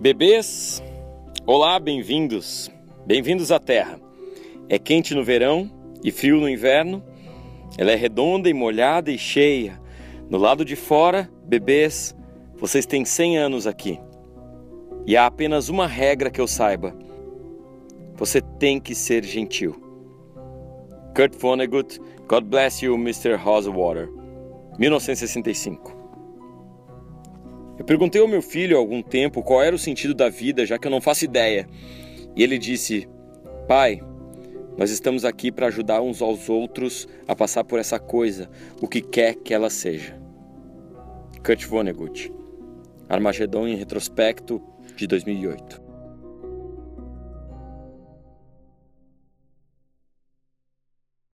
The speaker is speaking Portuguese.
Bebês, olá, bem-vindos. Bem-vindos à Terra. É quente no verão e frio no inverno. Ela é redonda e molhada e cheia. No lado de fora, bebês, vocês têm 100 anos aqui. E há apenas uma regra que eu saiba: você tem que ser gentil. Kurt Vonnegut, God Bless You, Mr. Rosewater, 1965. Eu perguntei ao meu filho há algum tempo qual era o sentido da vida, já que eu não faço ideia. E ele disse: Pai, nós estamos aqui para ajudar uns aos outros a passar por essa coisa, o que quer que ela seja. Kurt Vonnegut. Armagedon em retrospecto de 2008.